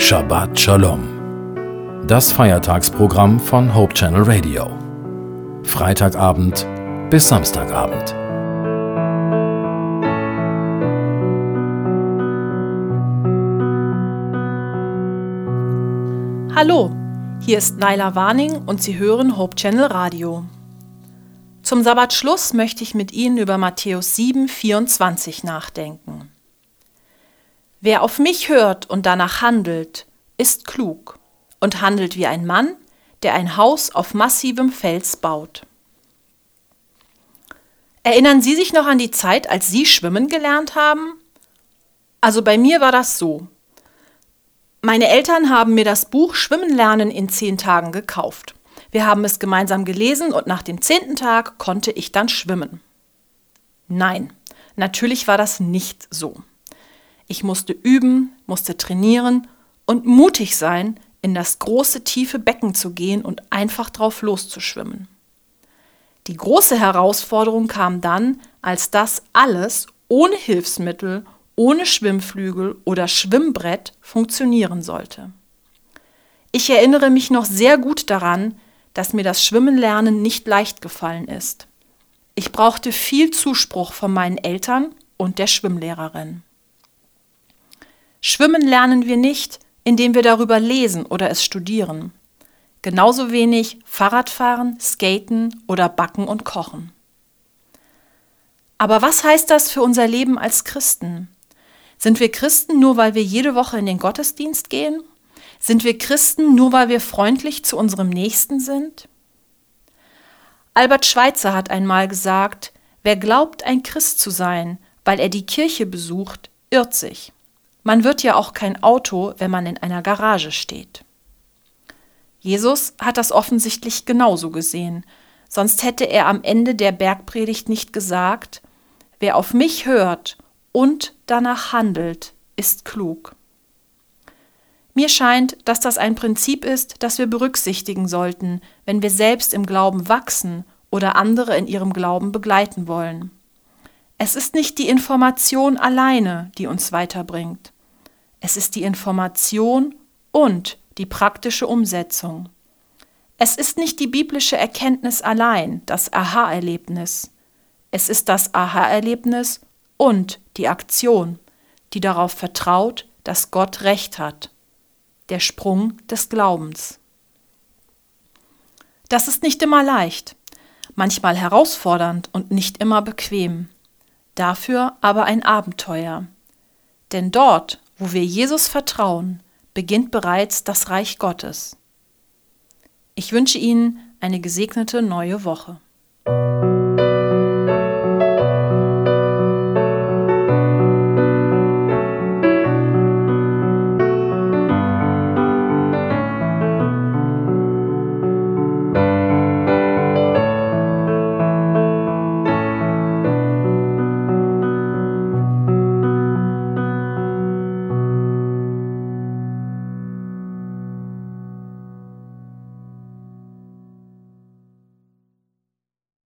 Shabbat Shalom. Das Feiertagsprogramm von Hope Channel Radio. Freitagabend bis Samstagabend. Hallo, hier ist Naila Warning und Sie hören Hope Channel Radio. Zum Sabbatschluss möchte ich mit Ihnen über Matthäus 7, 24 nachdenken. Wer auf mich hört und danach handelt, ist klug und handelt wie ein Mann, der ein Haus auf massivem Fels baut. Erinnern Sie sich noch an die Zeit, als Sie schwimmen gelernt haben? Also bei mir war das so. Meine Eltern haben mir das Buch Schwimmen lernen in zehn Tagen gekauft. Wir haben es gemeinsam gelesen und nach dem zehnten Tag konnte ich dann schwimmen. Nein, natürlich war das nicht so. Ich musste üben, musste trainieren und mutig sein, in das große tiefe Becken zu gehen und einfach drauf loszuschwimmen. Die große Herausforderung kam dann, als das alles ohne Hilfsmittel, ohne Schwimmflügel oder Schwimmbrett funktionieren sollte. Ich erinnere mich noch sehr gut daran, dass mir das Schwimmenlernen nicht leicht gefallen ist. Ich brauchte viel Zuspruch von meinen Eltern und der Schwimmlehrerin. Schwimmen lernen wir nicht, indem wir darüber lesen oder es studieren. Genauso wenig Fahrradfahren, Skaten oder Backen und Kochen. Aber was heißt das für unser Leben als Christen? Sind wir Christen nur, weil wir jede Woche in den Gottesdienst gehen? Sind wir Christen nur, weil wir freundlich zu unserem Nächsten sind? Albert Schweitzer hat einmal gesagt, wer glaubt, ein Christ zu sein, weil er die Kirche besucht, irrt sich. Man wird ja auch kein Auto, wenn man in einer Garage steht. Jesus hat das offensichtlich genauso gesehen, sonst hätte er am Ende der Bergpredigt nicht gesagt, wer auf mich hört und danach handelt, ist klug. Mir scheint, dass das ein Prinzip ist, das wir berücksichtigen sollten, wenn wir selbst im Glauben wachsen oder andere in ihrem Glauben begleiten wollen. Es ist nicht die Information alleine, die uns weiterbringt. Es ist die Information und die praktische Umsetzung. Es ist nicht die biblische Erkenntnis allein, das Aha-Erlebnis. Es ist das Aha-Erlebnis und die Aktion, die darauf vertraut, dass Gott Recht hat. Der Sprung des Glaubens. Das ist nicht immer leicht, manchmal herausfordernd und nicht immer bequem. Dafür aber ein Abenteuer. Denn dort, wo wir Jesus vertrauen, beginnt bereits das Reich Gottes. Ich wünsche Ihnen eine gesegnete neue Woche.